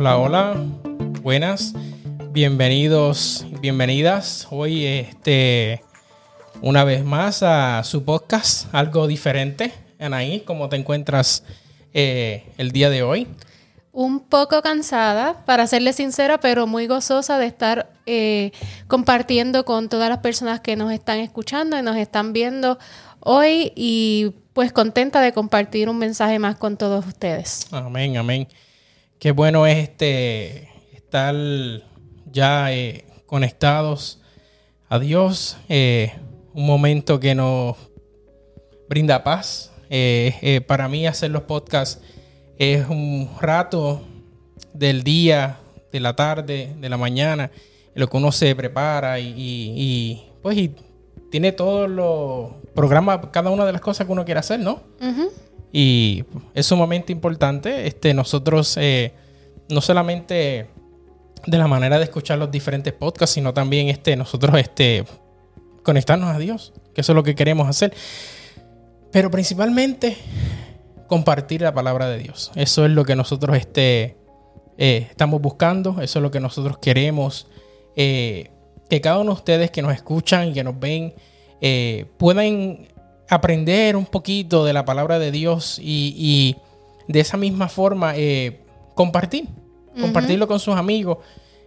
Hola, hola, buenas, bienvenidos bienvenidas. Hoy, este, una vez más a su podcast, algo diferente. Anaí, ¿cómo te encuentras eh, el día de hoy? Un poco cansada, para serle sincera, pero muy gozosa de estar eh, compartiendo con todas las personas que nos están escuchando y nos están viendo hoy y pues contenta de compartir un mensaje más con todos ustedes. Amén, amén. Qué bueno es este estar ya eh, conectados a Dios. Eh, un momento que nos brinda paz. Eh, para mí hacer los podcasts es un rato del día, de la tarde, de la mañana, lo que uno se prepara y, y pues y tiene todos los programas, cada una de las cosas que uno quiere hacer, ¿no? Y es sumamente importante. Este, nosotros, eh, no solamente de la manera de escuchar los diferentes podcasts, sino también este, nosotros este, conectarnos a Dios, que eso es lo que queremos hacer. Pero principalmente compartir la palabra de Dios. Eso es lo que nosotros este, eh, estamos buscando, eso es lo que nosotros queremos. Eh, que cada uno de ustedes que nos escuchan y que nos ven puedan aprender un poquito de la palabra de Dios y, de esa misma forma eh, compartir, compartirlo con sus amigos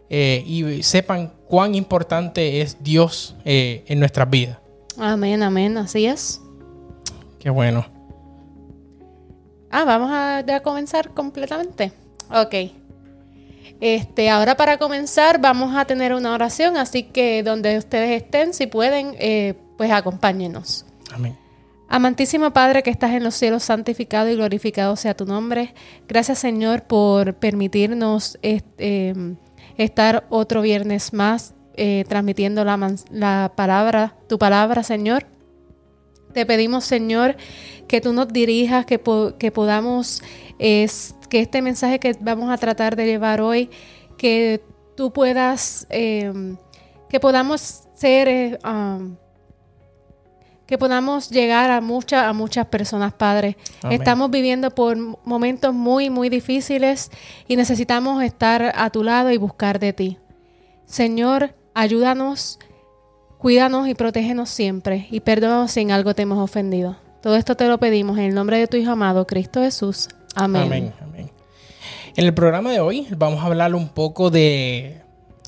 eh, y sepan cuán importante es Dios en nuestras vidas. Amén, amén, así es. Qué bueno. Ah, vamos a ya comenzar completamente. Ok. Este, ahora para comenzar vamos a tener una oración, así que donde ustedes estén, si pueden, eh, pues acompáñenos. Amén. Amantísimo Padre que estás en los cielos, santificado y glorificado sea tu nombre. Gracias Señor por permitirnos em, estar otro viernes más eh, transmitiendo la, la palabra, tu palabra Señor. Te pedimos, Señor, que tú nos dirijas, que, que podamos es, que este mensaje que vamos a tratar de llevar hoy, que tú puedas, em, que podamos ser, eh, que podamos llegar a, muchas a muchas personas, Padre. Estamos viviendo por momentos muy, muy difíciles y necesitamos estar a tu lado y buscar de ti. Señor, ayúdanos, cuídanos y protégenos siempre y perdónanos si en algo te hemos ofendido. Todo esto te lo pedimos en el nombre de tu Hijo amado, Cristo Jesús. Amén. Amén. En el programa de hoy vamos a hablar un poco de,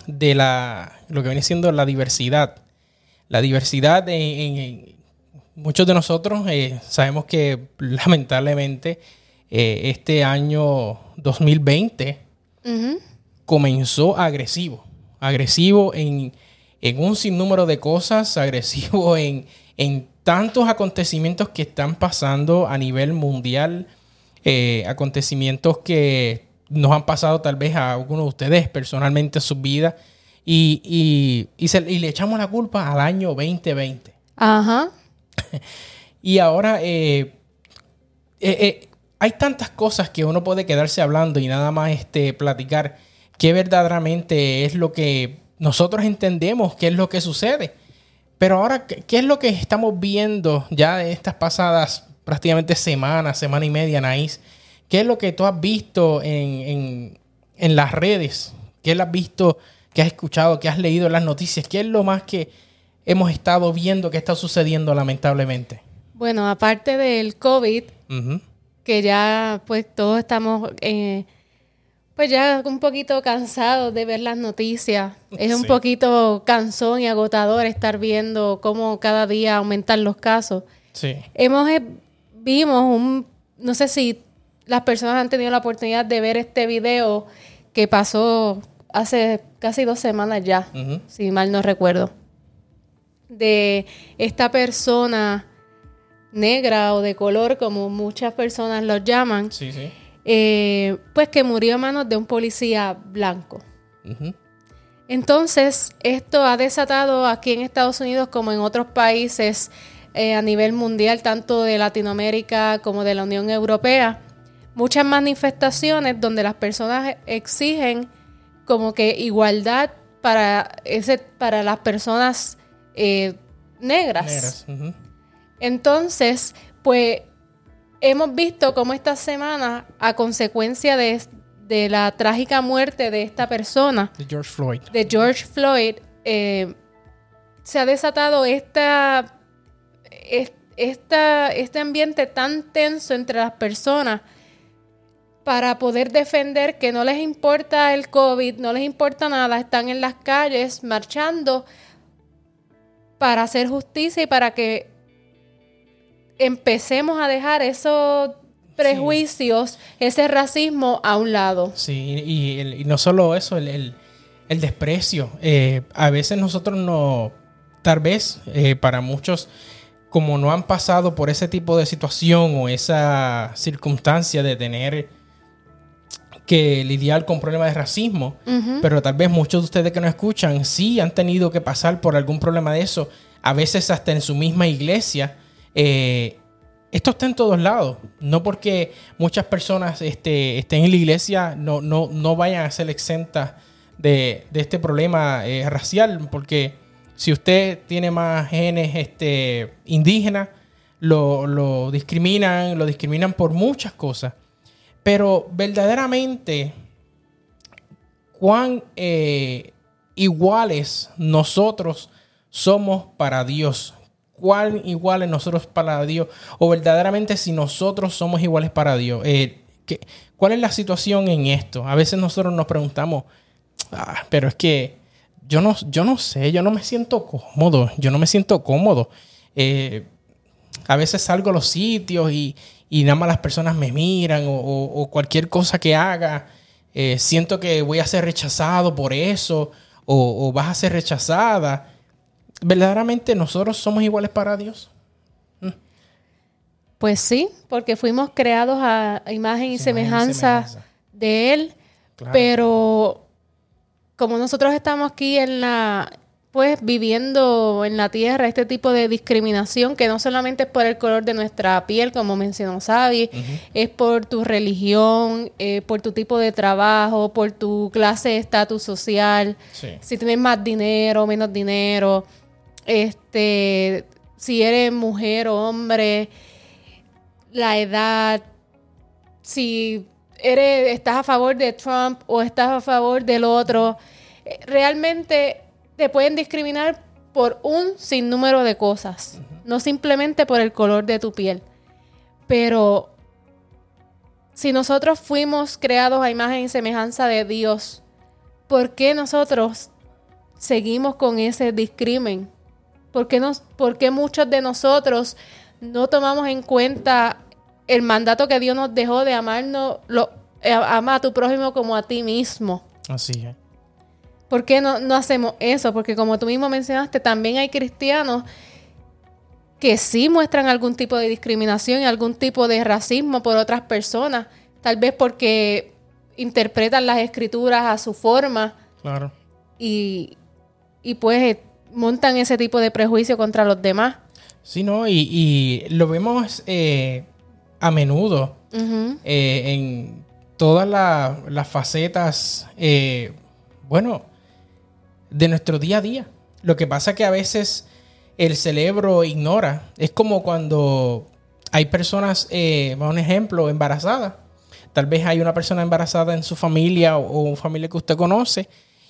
de la, lo que viene siendo la diversidad. La diversidad en, muchos de nosotros eh, sabemos que lamentablemente eh, este año 2020 comenzó agresivo. Agresivo en, en, un sinnúmero de cosas, agresivo en, en tantos acontecimientos que están pasando a nivel mundial eh, acontecimientos que nos han pasado tal vez a algunos de ustedes personalmente en su vida y, le echamos la culpa al año 2020. Ajá. y ahora eh, eh, hay tantas cosas que uno puede quedarse hablando y nada más este, platicar qué verdaderamente es lo que nosotros entendemos, qué es lo que sucede. Pero ahora, ¿qué es lo que estamos viendo ya en estas pasadas prácticamente semana, semana y media, Anaís. ¿Qué es lo que tú has visto en, las redes? ¿Qué has visto, qué has escuchado, qué has leído en las noticias? ¿Qué es lo más que hemos estado viendo que está sucediendo lamentablemente? Bueno, aparte del COVID, que ya pues todos estamos eh, pues ya un poquito cansados de ver las noticias. Es un poquito cansón y agotador estar viendo cómo cada día aumentan los casos. Sí. Hemos eh, vimos un, no sé si las personas han tenido la oportunidad de ver este video que pasó hace casi dos semanas ya, si mal no recuerdo, de esta persona negra o de color, como muchas personas los llaman, eh, pues que murió a manos de un policía blanco. Entonces, esto ha desatado aquí en Estados Unidos como en otros países eh, a nivel mundial, tanto de Latinoamérica como de la Unión Europea, muchas manifestaciones donde las personas exigen como que igualdad para, ese, para las personas eh, negras. Entonces, pues hemos visto cómo esta semana, a consecuencia de, de la trágica muerte de esta persona, De George Floyd. de George Floyd, eh, se ha desatado esta, es- esta, este ambiente tan tenso entre las personas para poder defender que no les importa el COVID, no les importa nada, están en las calles marchando para hacer justicia y para que empecemos a dejar esos prejuicios, ese racismo a un lado. Sí, y, no solo eso, el, el- el desprecio. Eh, a veces nosotros no, tal vez eh, para muchos, como no han pasado por ese tipo de situación o esa circunstancia de tener que lidiar con problemas de racismo, pero tal vez muchos de ustedes que nos escuchan sí han tenido que pasar por algún problema de eso, a veces hasta en su misma iglesia. Eh, esto está en todos lados. No porque muchas personas este, estén en la iglesia, no, no, no vayan a ser exentas de, de este problema eh, racial, porque si usted tiene más genes este, indígenas, lo, lo discriminan, lo discriminan por muchas cosas. Pero verdaderamente, cuán eh, iguales nosotros somos para Dios. Cuán iguales nosotros para Dios. O verdaderamente si nosotros somos iguales para Dios. Eh, ¿qué- ¿Cuál es la situación en esto? A veces nosotros nos preguntamos, "Ah, pero es que yo no, yo no sé, yo no me siento cómodo. Yo no me siento cómodo. Eh, a veces salgo a los sitios y, y nada más las personas me miran o, o- o cualquier cosa que haga, eh, siento que voy a ser rechazado por eso o, o vas a ser rechazada. ¿Verdaderamente nosotros somos iguales para Dios? Pues sí, porque fuimos creados a imagen y semejanza semejanza. de Él, Claro. pero como nosotros estamos aquí en la, pues viviendo en la tierra este tipo de discriminación que no solamente es por el color de nuestra piel, como mencionó Sabi, es por tu religión, eh, por tu tipo de trabajo, por tu clase de estatus social, Sí. si tienes más dinero, menos dinero, este, si eres mujer o hombre, la edad, si eres, estás a favor de Trump o estás a favor del otro, eh, realmente te pueden discriminar por un sinnúmero de cosas, no simplemente por el color de tu piel. Pero si nosotros fuimos creados a imagen y semejanza de Dios, ¿por qué nosotros seguimos con ese discrimen? ¿Por qué, nos, por qué muchos de nosotros no tomamos en cuenta el mandato que Dios nos dejó de amarnos, lo, eh, ama a tu prójimo como a ti mismo? Así es. ¿Por qué no, no hacemos eso? Porque como tú mismo mencionaste, también hay cristianos que sí muestran algún tipo de discriminación y algún tipo de racismo por otras personas, tal vez porque interpretan las escrituras a su forma Claro. y, y pues eh, montan ese tipo de prejuicio contra los demás. Sí, ¿no? Y, y lo vemos eh, a menudo eh, en todas la- las facetas, eh, bueno, de nuestro día a día. Lo que pasa que a veces el cerebro ignora. Es como cuando hay personas, eh, un ejemplo, embarazadas. Tal vez hay una persona embarazada en su familia o, o una familia que usted conoce.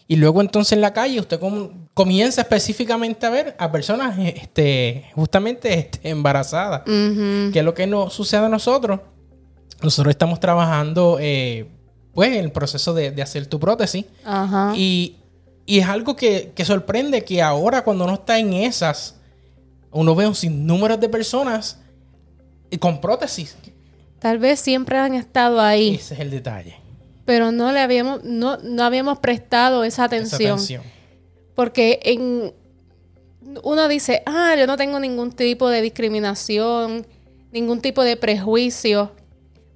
Y luego entonces en la calle usted com- comienza específicamente a ver a personas este, justamente este, embarazadas. Ujú. ¿Qué es lo que nos sucede a nosotros? Nosotros estamos trabajando pues, en el proceso de, de hacer tu prótesis. Ajá. Y, y es algo que, que sorprende que ahora cuando uno está en esas, uno ve un sinnúmero de personas y con prótesis. Tal vez siempre han estado ahí, Ese es el detalle. pero no le habíamos, no, no habíamos prestado esa Esa atención. atención. Porque en uno dice, ah, yo no tengo ningún tipo de discriminación, ningún tipo de prejuicio,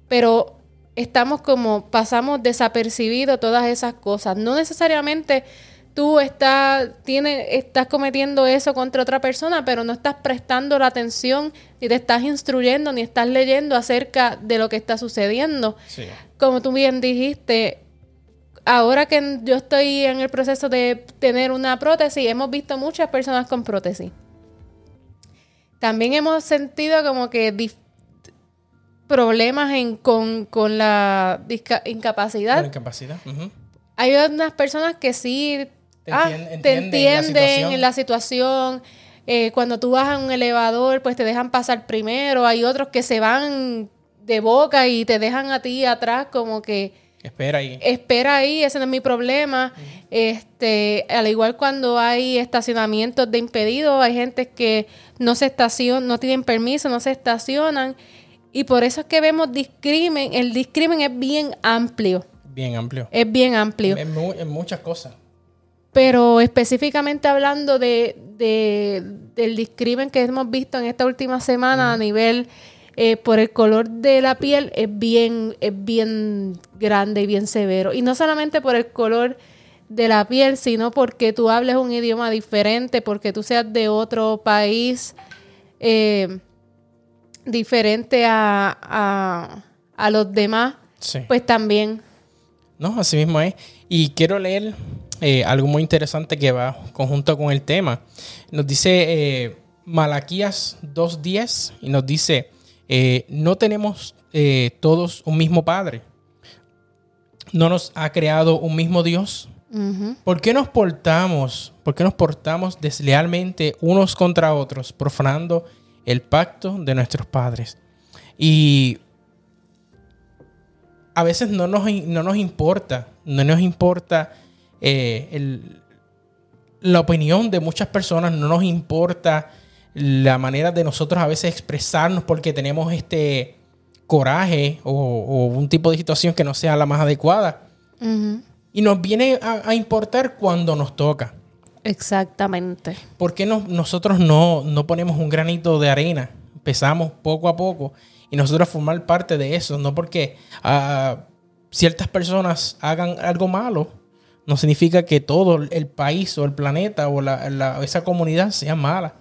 pero estamos como, pasamos desapercibido todas esas cosas. No necesariamente tú estás, tiene, estás cometiendo eso contra otra persona, pero no estás prestando la atención, ni te estás instruyendo, ni estás leyendo acerca de lo que está sucediendo Sí. como tú bien dijiste, ahora que yo estoy en el proceso de tener una prótesis, hemos visto muchas personas con prótesis. También hemos sentido como que problemas en, con, con la incapacidad. Con incapacidad. Hay unas personas que sí Te ah, entien- te entienden la entienden situación. en la situación. Eh, cuando tú vas a un elevador, pues te dejan pasar primero. Hay otros que se van de boca y te dejan a ti atrás como que Espera ahí. espera ahí, ese no es mi problema. Este, al igual cuando hay estacionamientos de impedidos, hay gente que no se estacionan, no tienen permiso, no se estacionan. Y por eso es que vemos discrimen. El discrimen es bien amplio. Bien amplio. Es bien amplio. En, mu- en muchas cosas. Pero específicamente hablando de, de- del discrimen que hemos visto en esta última semana a nivel eh, por el color de la piel es bien, es bien grande y bien severo. Y no solamente por el color de la piel, sino porque tú hables un idioma diferente, porque tú seas de otro país eh, diferente a, a, a los demás, Sí. pues también. No, así mismo es. Y quiero leer eh, algo muy interesante que va conjunto con el tema. Nos dice eh, Malaquías 2.10 y nos dice, eh, no tenemos eh, todos un mismo Padre. No nos ha creado un mismo Dios. ¿Por qué nos portamos, por qué nos portamos deslealmente unos contra otros, profanando el pacto de nuestros padres? Y a veces no nos, no nos importa, no nos importa eh, el- la opinión de muchas personas, no nos importa la manera de nosotros a veces expresarnos porque tenemos este coraje o, o un tipo de situación que no sea la más adecuada. Y nos viene a, a importar cuando nos toca. Exactamente. ¿Por qué no- nosotros no, no ponemos un granito de arena? Empezamos poco a poco y nosotros formar parte de eso. No porque ah, ciertas personas hagan algo malo, no significa que todo el país o el planeta o la- la- esa comunidad sea mala.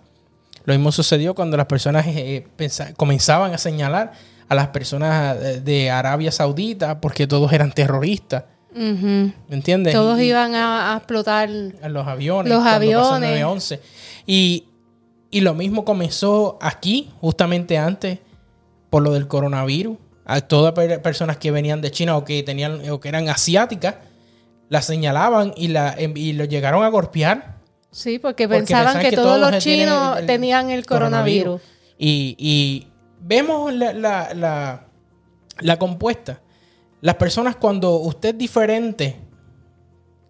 Lo mismo sucedió cuando las personas eh, pensa- comenzaban a señalar a las personas eh, de Arabia Saudita porque todos eran terroristas. ¿Me entiendes? Todos Y- iban a, a explotar. a los aviones. Los aviones. 9/11. Y, y lo mismo comenzó aquí, justamente antes, por lo del coronavirus. A todas per- personas que venían de China o que tenían o que eran asiáticas, la señalaban y la em, y lo llegaron a golpear. Sí, porque, Porque pensaban pensaban que, que todos los chinos el- el tenían el coronavirus. Y, y vemos la, la- la- la compuesta. Las personas cuando usted es diferente,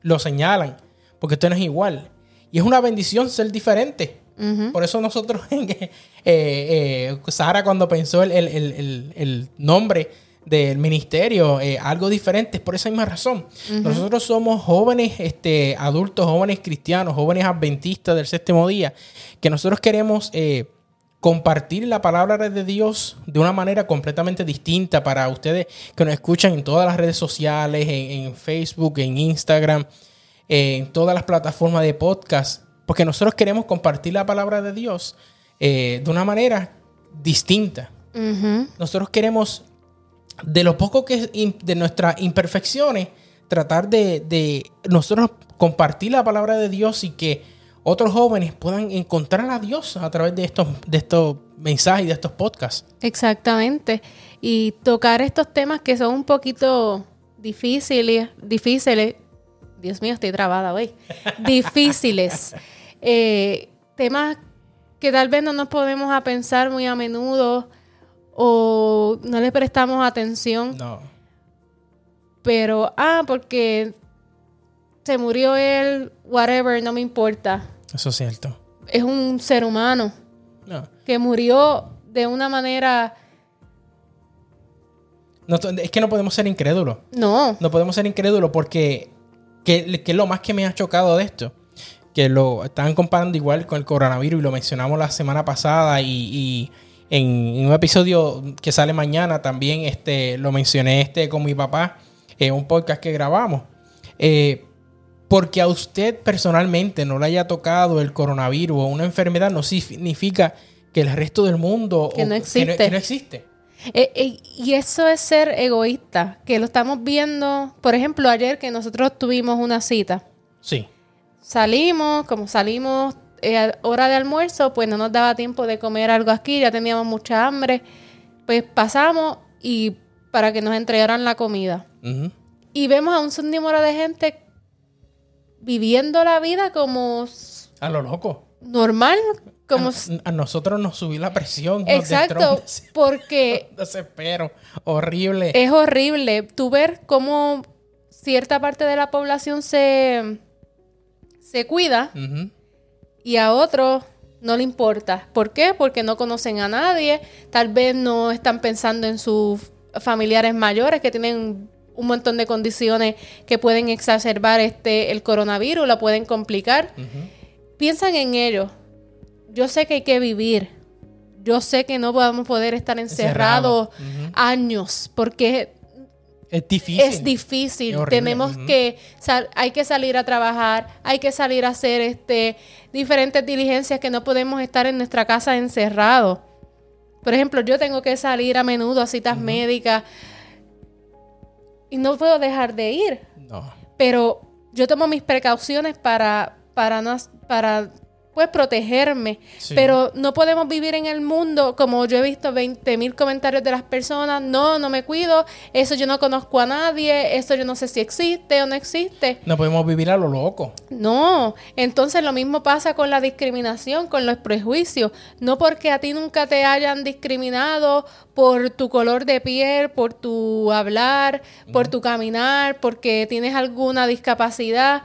lo señalan, porque usted no es igual. Y es una bendición ser diferente. Por eso nosotros, eh, eh, Sara cuando pensó el, el- el- el- el nombre del ministerio, eh, algo diferente, es por esa misma razón. Nosotros somos jóvenes, este, adultos, jóvenes cristianos, jóvenes adventistas del séptimo día, que nosotros queremos eh, compartir la palabra de Dios de una manera completamente distinta para ustedes que nos escuchan en todas las redes sociales, en, en Facebook, en Instagram, en todas las plataformas de podcast, porque nosotros queremos compartir la palabra de Dios eh, de una manera distinta. Nosotros queremos, de lo poco que im- de nuestras imperfecciones, tratar de, de nosotros compartir la palabra de Dios y que otros jóvenes puedan encontrar a Dios a través de estos, de estos mensajes y de estos podcasts. Exactamente. Y tocar estos temas que son un poquito difíciles, difíciles. Dios mío, estoy trabada hoy. difíciles. Eh, temas que tal vez no nos podemos a pensar muy a menudo o no le prestamos atención. No. Pero, ah, porque se murió él, whatever, no me importa. Eso es cierto. Es un ser humano No. que murió de una manera... No, es que no podemos ser incrédulos. No, No podemos ser incrédulos porque que, que es lo más que me ha chocado de esto. Que lo están comparando igual con el coronavirus y lo mencionamos la semana pasada y, y en, en un episodio que sale mañana también este, lo mencioné este con mi papá en un podcast que grabamos. Eh, porque a usted personalmente no le haya tocado el coronavirus o una enfermedad no significa que el resto del mundo Que no existe. que no existe. Eh, eh, y eso es ser egoísta, que lo estamos viendo, por ejemplo, ayer que nosotros tuvimos una cita. Sí. Salimos, como salimos eh, hora de almuerzo, pues no nos daba tiempo de comer algo aquí, ya teníamos mucha hambre. Pues pasamos y para que nos entregaran la comida. Y vemos a un sinnúmero de gente viviendo la vida como A lo loco. normal, como a, a nosotros nos subió la presión. exacto, porque desespero horrible. es horrible tú ver cómo cierta parte de la población se se cuida Ujú. Y a otros no le importa. ¿Por qué? Porque no conocen a nadie, tal vez no están pensando en sus familiares mayores que tienen un montón de condiciones que pueden exacerbar este el coronavirus, la pueden complicar. Piensan en ellos. Yo sé que hay que vivir. Yo sé que no podemos poder estar encerrados años porque Es difícil. es difícil. Es. Tenemos que sal- hay que salir a trabajar, hay que salir a hacer este diferentes diligencias que no podemos estar en nuestra casa encerrados. Por ejemplo, yo tengo que salir a menudo a citas médicas y no puedo dejar de ir, No. pero yo tomo mis precauciones para para no para pues protegerme, Sí. pero no podemos vivir en el mundo como yo he visto 20 mil comentarios de las personas, no, no me cuido, eso yo no conozco a nadie, eso yo no sé si existe o no existe. No podemos vivir a lo loco. No, entonces lo mismo pasa con la discriminación, con los prejuicios. No porque a ti nunca te hayan discriminado por tu color de piel, por tu hablar, por tu caminar, porque tienes alguna discapacidad,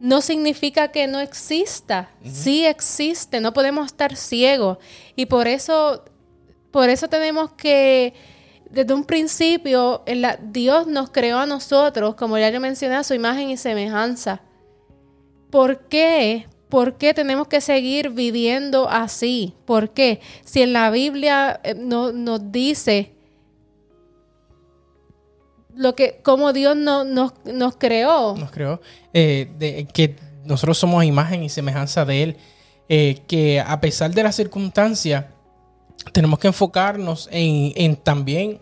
no significa que no exista. Sí existe, no podemos estar ciegos. Y por eso, por eso tenemos que desde un principio, la- Dios nos creó a nosotros, como ya yo mencioné, a su imagen y semejanza. ¿Por qué? ¿Por qué tenemos que seguir viviendo así? ¿Por qué? Si en la Biblia eh, no- nos dice lo que, como Dios no- nos, nos creó. Nos creó. eh, de, que nosotros somos imagen y semejanza de Él. eh, que a pesar de las circunstancias, tenemos que enfocarnos en, en también,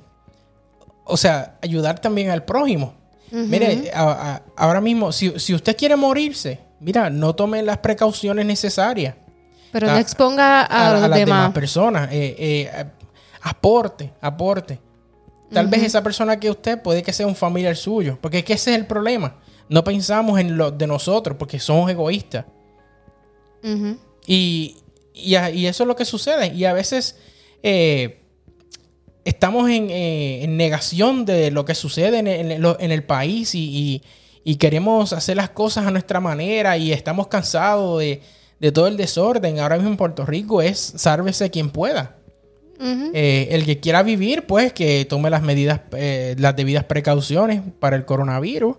o sea, ayudar también al prójimo. Mire, a- a- ahora mismo, si, si usted quiere morirse, mira, no tome las precauciones necesarias. Pero no exponga a, las demás. demás personas. Eh, eh, aporte, aporte. Tal vez esa persona que usted puede que sea un familiar suyo, porque es que ese es el problema. No pensamos en lo de nosotros porque somos egoístas. Y, y, a- y eso es lo que sucede. Y a veces eh, estamos en, eh, en negación de lo que sucede en el, en lo- en el país y, y- y queremos hacer las cosas a nuestra manera y estamos cansados de, de todo el desorden. Ahora mismo en Puerto Rico es sálvese quien pueda. Eh, el que quiera vivir, pues que tome las medidas, eh, las debidas precauciones para el coronavirus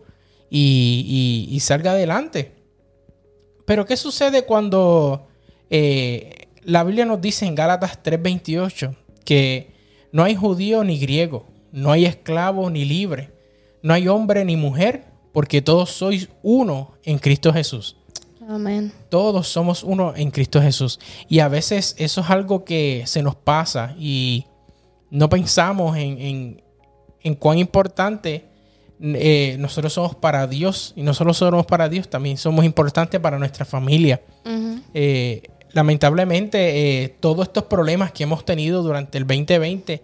y salga adelante. Pero ¿qué sucede cuando eh, la Biblia nos dice en Gálatas 3:28 que no hay judío ni griego, no hay esclavo ni libre, no hay hombre ni mujer, porque todos sois uno en Cristo Jesús? Amén. Todos somos uno en Cristo Jesús. Y a veces eso es algo que se nos pasa y no pensamos en, en- en cuán importante eh, nosotros somos para Dios. Y no solo somos para Dios, también somos importantes para nuestra familia. Eh, lamentablemente, eh, todos estos problemas que hemos tenido durante el 2020,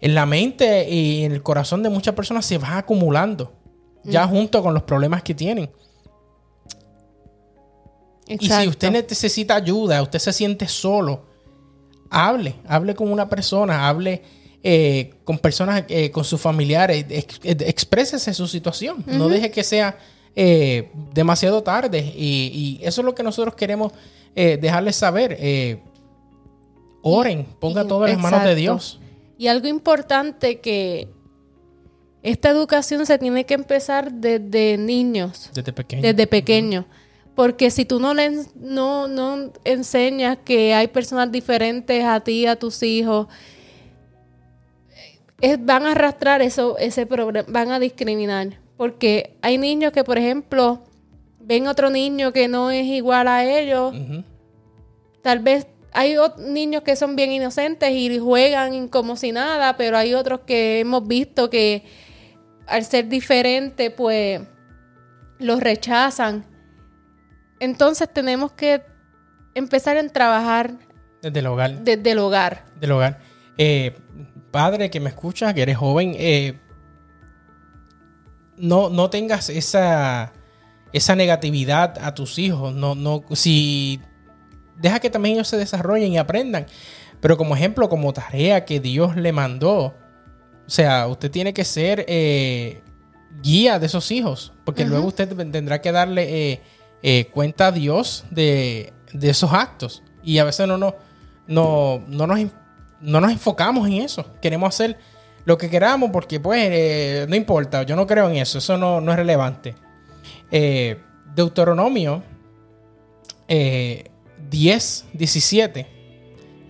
en la mente y en el corazón de muchas personas se van acumulando, ya junto con los problemas que tienen. Y si usted necesita ayuda, usted se siente solo, hable, hable con una persona, hable eh, con personas, eh, con sus familiares, ex- eh, exprésese su situación, no deje que sea eh, demasiado tarde y, y eso es lo que nosotros queremos dejarles saber. oren, ponga todo en las manos de. Dios. Y algo importante que esta educación se tiene que empezar desde niños, desde pequeños. Porque si tú no le no, no enseñas que hay personas diferentes a ti, a tus hijos, es- van a arrastrar eso, ese problema, van a discriminar. Porque hay niños que, por ejemplo, ven otro niño que no es igual a ellos. Tal vez hay niños que son bien inocentes y juegan como si nada, pero hay otros que hemos visto que al ser diferente, pues los rechazan. Entonces tenemos que empezar en trabajar Desde el hogar. desde el hogar. del hogar. Eh, padre que me escucha, que eres joven, eh, no, no tengas esa, esa negatividad a tus hijos. No, no, si deja que también ellos se desarrollen y aprendan. Pero como ejemplo, como tarea que Dios le mandó, o sea, usted tiene que ser eh, guía de esos hijos, porque luego usted tendrá que darle eh, eh, cuenta a Dios de, esos actos. Y a veces no, no, no, no, nos, no nos enfocamos en eso. Queremos hacer lo que queramos porque pues no importa, yo no creo en eso, eso no, es relevante. Deuteronomio 10, 17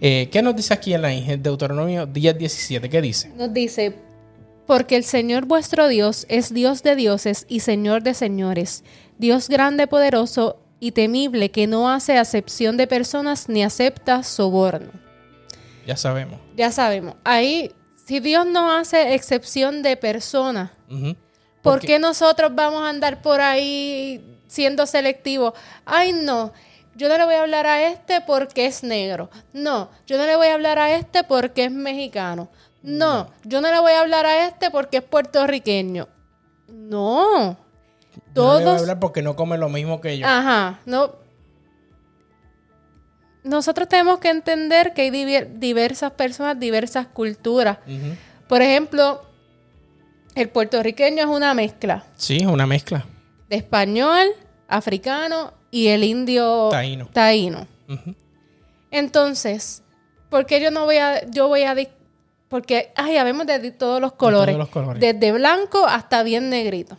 eh, ¿Qué nos dice aquí en la Deuteronomio 10, 17? ¿Qué dice? Nos dice, porque el Señor vuestro Dios es Dios de dioses y Señor de señores, Dios grande, poderoso y temible, que no hace acepción de personas ni acepta soborno. Ya sabemos. Ya sabemos. Ahí, si Dios no hace excepción de personas, ¿por qué nosotros vamos a andar por ahí siendo selectivos? Ay, no yo no le voy a hablar a este porque es negro. No, yo no le voy a hablar a este porque es mexicano. No, yo no le voy a hablar a este porque es puertorriqueño. No. Todos. no le voy a hablar porque no come lo mismo que yo. Ajá, no. Nosotros tenemos que entender que hay diversas personas, diversas culturas. Por ejemplo, el puertorriqueño es una mezcla. Sí, es una mezcla. De español, africano y el indio taíno. Entonces, ¿por qué yo no voy a, yo voy a, porque, ay, habemos de todos los colores, desde blanco hasta bien negrito.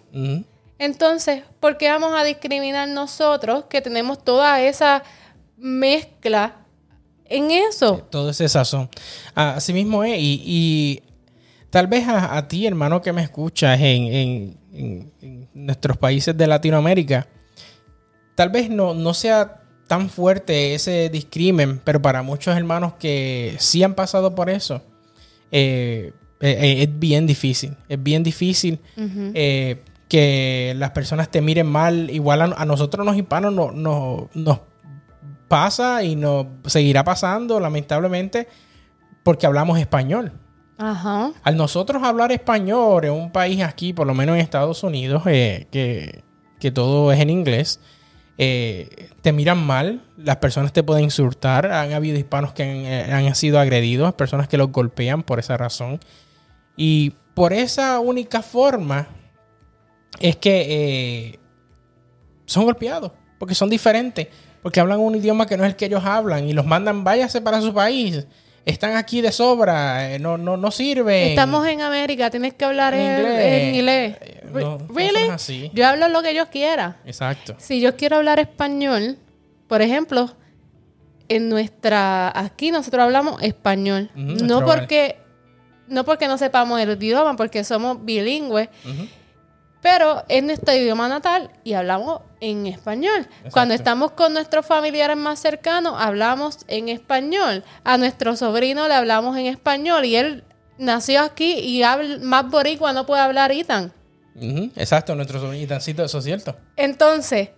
Entonces, ¿por qué vamos a discriminar nosotros que tenemos toda esa mezcla en eso? todo ese sazón. Así mismo es, y, tal vez a, ti, hermano, que me escuchas en, en nuestros países de Latinoamérica, tal vez no, no sea tan fuerte ese discrimen, pero para muchos hermanos que sí han pasado por eso, eh, eh, eh, es bien difícil. Es bien difícil que las personas te miren mal. Igual a, nosotros los hispanos no, no, nos pasa y nos seguirá pasando, lamentablemente, porque hablamos español. Al nosotros hablar español en un país aquí, por lo menos en Estados Unidos, que, que todo es en inglés, eh, te miran mal, las personas te pueden insultar, han habido hispanos que han, eh, sido agredidos, personas que los golpean por esa razón. Y por esa única forma es que eh, son golpeados, porque son diferentes, porque hablan un idioma que no es el que ellos hablan y los mandan, váyase para su país están aquí de sobra, no, no, no sirven. Estamos en América, tienes que hablar en inglés. really? Yo hablo lo que yo quiera. Exacto. Si yo quiero hablar español, por ejemplo, en nuestra aquí nosotros hablamos español, no porque no porque no sepamos el idioma, porque somos bilingües. Pero es nuestro idioma natal y hablamos en español. Cuando estamos con nuestros familiares más cercanos, hablamos en español. A nuestro sobrino le hablamos en español y él nació aquí y habla más boricua, no puede hablar Itan. Exacto, nuestro sobrino Itancito, eso es cierto. Entonces,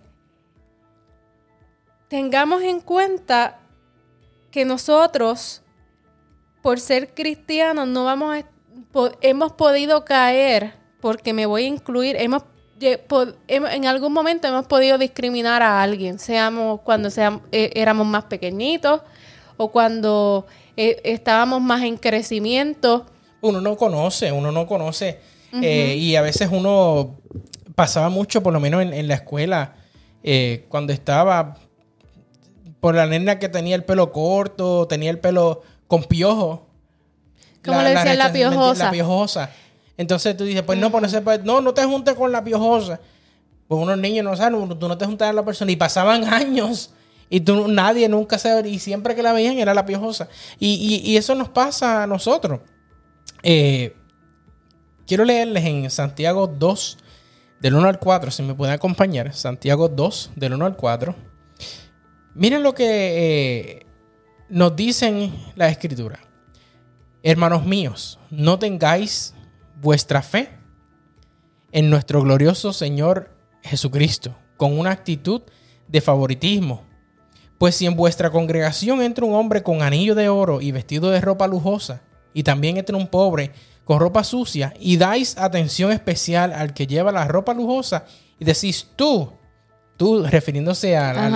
tengamos en cuenta que nosotros, por ser cristianos, no vamos a, hemos podido caer porque me voy a incluir, hemos, en algún momento hemos podido discriminar a alguien, seamos cuando seamos, eh, éramos más pequeñitos o cuando eh, estábamos más en crecimiento. Uno no conoce, uno no conoce eh, y a veces uno pasaba mucho, por lo menos en, la escuela, cuando estaba por la nena que tenía el pelo corto, tenía el pelo con piojo. Como le decían la, piojosa. La piojosa. Entonces tú dices, pues no, pues no, no, no te juntes con la piojosa. Pues unos niños no saben, tú no te juntas con la persona. Y pasaban años y tú, nadie nunca se y siempre que la veían era la piojosa. Y, eso nos pasa a nosotros. Eh, quiero leerles en Santiago 2, del 1 al 4, si me pueden acompañar. Santiago 2, del 1 al 4. Miren lo que eh, nos dicen la escritura. Hermanos míos, no tengáis vuestra fe en nuestro glorioso Señor Jesucristo con una actitud de favoritismo. Pues si en vuestra congregación entra un hombre con anillo de oro y vestido de ropa lujosa, y también entre un pobre con ropa sucia y dais atención especial al que lleva la ropa lujosa y decís tú, tú refiriéndose al,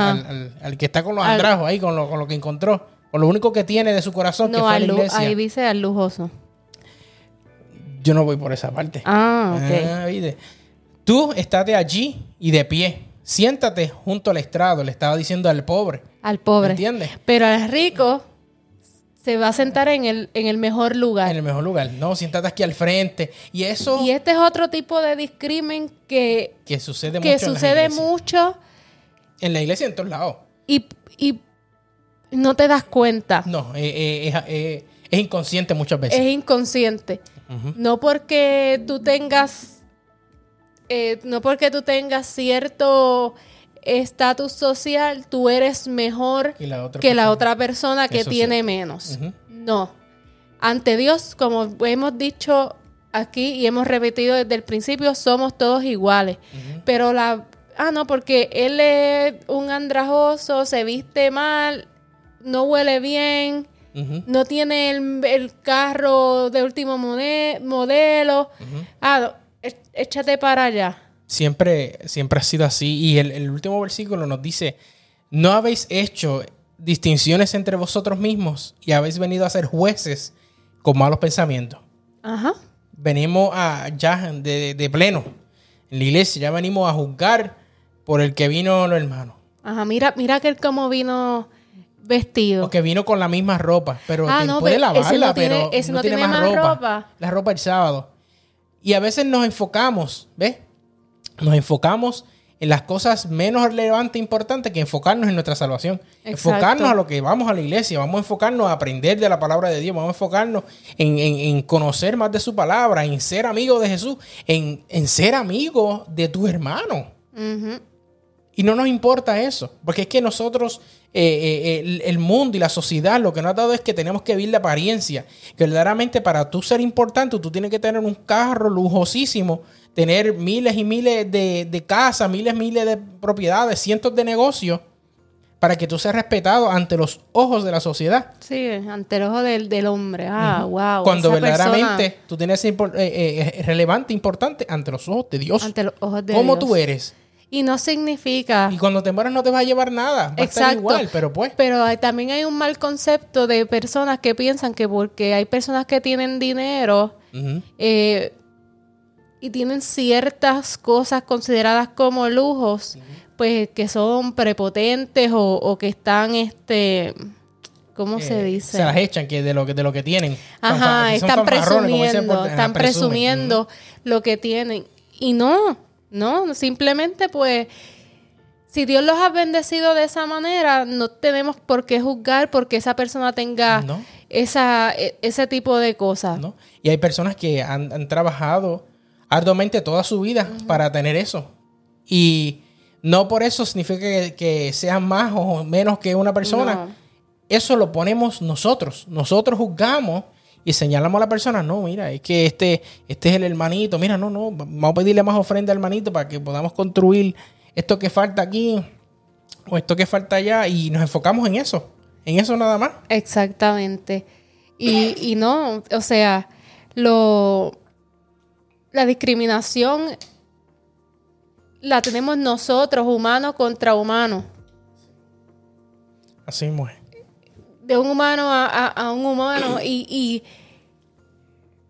al- que está con los andrajos ahí, con lo, con lo que encontró, con lo único que tiene de su corazón, que No, fue la lu- iglesia. ahí dice al lujoso. Yo no voy por esa parte. Ah, ok. Ah, ¿viste? Tú estate allí y de pie. Siéntate junto al estrado, le estaba diciendo al pobre. Al pobre. ¿Entiendes? Pero al rico se va a sentar en el, en el mejor lugar. En el mejor lugar. No, siéntate aquí al frente. Y eso Y este es otro tipo de discrimen que, que sucede que mucho en las sucede iglesias. mucho En la iglesia en todos lados. y, y no te das cuenta. No, eh, eh, es, eh, es inconsciente muchas veces. Es inconsciente. No porque tú tengas, eh, no porque tú tengas cierto estatus social, tú eres mejor la que la otra persona que Eso sí. tiene menos. No. Ante Dios, como hemos dicho aquí y hemos repetido desde el principio, somos todos iguales. Pero la... Ah, no, porque él es un andrajoso, se viste mal, no huele bien, No tiene el, el carro de último mode- modelo. Ah, é- échate para allá. Siempre, siempre ha sido así. Y el, el último versículo nos dice, no habéis hecho distinciones entre vosotros mismos y habéis venido a ser jueces con malos pensamientos. Ajá. Venimos a, ya de, de pleno en la iglesia, ya venimos a juzgar por el que vino los hermanos. Ajá, mira, mira que él como vino vestido. O que vino con la misma ropa, pero Ah, no, puede pero ese lavarla, no tiene- pero ese no tiene más ropa. La ropa el sábado. Y a veces nos enfocamos, ¿ves? Nos enfocamos en las cosas menos relevantes e importantes que enfocarnos en nuestra salvación. Exacto. Enfocarnos a lo que vamos a la iglesia, vamos a enfocarnos a aprender de la palabra de Dios, vamos a enfocarnos en, en- en conocer más de su palabra, en ser amigo de Jesús, en, en ser amigo de tu hermano. Y no nos importa eso, porque es que nosotros, eh, eh, el, el mundo y la sociedad, lo que nos ha dado es que tenemos que vivir la apariencia. Que verdaderamente para tú ser importante, tú tienes que tener un carro lujosísimo, tener miles y miles de, de casas, miles y miles de propiedades, cientos de negocios, para que tú seas respetado ante los ojos de la sociedad. Sí, ante el ojo del, del hombre. Ah, wow. Cuando verdaderamente persona tú tienes impor- eh, eh, relevante, importante ante los ojos de Dios. Ante los ojos de ¿Cómo Dios. tú eres? Y no significa... Y cuando te mueras no te vas a llevar nada. Va a estar Exacto. igual, pero pues. Pero hay- también hay un mal concepto de personas que piensan que porque hay personas que tienen dinero eh, y tienen ciertas cosas consideradas como lujos, pues que son prepotentes o, o que están, este, ¿cómo se Eh, dice? Se las echan que de lo que de lo que tienen. Ajá, están presumiendo, por- están presumen. presumiendo lo que tienen. Y no, no, simplemente pues, si Dios los ha bendecido de esa manera, no tenemos por qué juzgar porque esa persona tenga No. esa, e- ese tipo de cosas. ¿no? Y hay personas que han, han trabajado arduamente toda su vida para tener eso. Y no por eso significa que, que sean más o menos que una persona. No. Eso lo ponemos nosotros. Nosotros juzgamos y señalamos a la persona, no, mira, es que este, este es el hermanito, mira, no, no, vamos a pedirle más ofrenda al hermanito para que podamos construir esto que falta aquí o esto que falta allá y nos enfocamos en eso, en eso nada más. Exactamente. Y, y no, o sea, lo la discriminación la tenemos nosotros, humanos contra humanos. Así es. De un humano a, a- a un humano. Y, y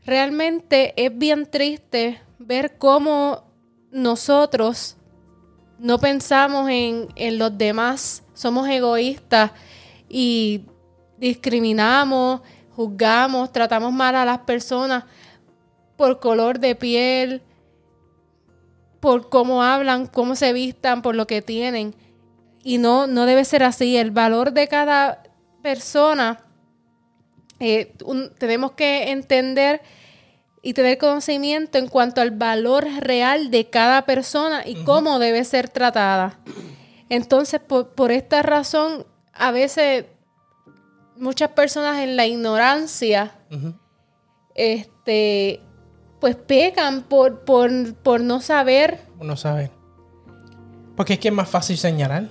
realmente es bien triste ver cómo nosotros no pensamos en, en los demás, somos egoístas y discriminamos, juzgamos, tratamos mal a las personas por color de piel, por cómo hablan, cómo se vistan, por lo que tienen. Y no, no debe ser así. El valor de cada persona, eh, un- tenemos que entender y tener conocimiento en cuanto al valor real de cada persona y cómo debe ser tratada. Entonces, por, por esta razón, a veces muchas personas en la ignorancia, este, pues pecan por, por, por no saber. Uno sabe. Porque es que es más fácil señalar.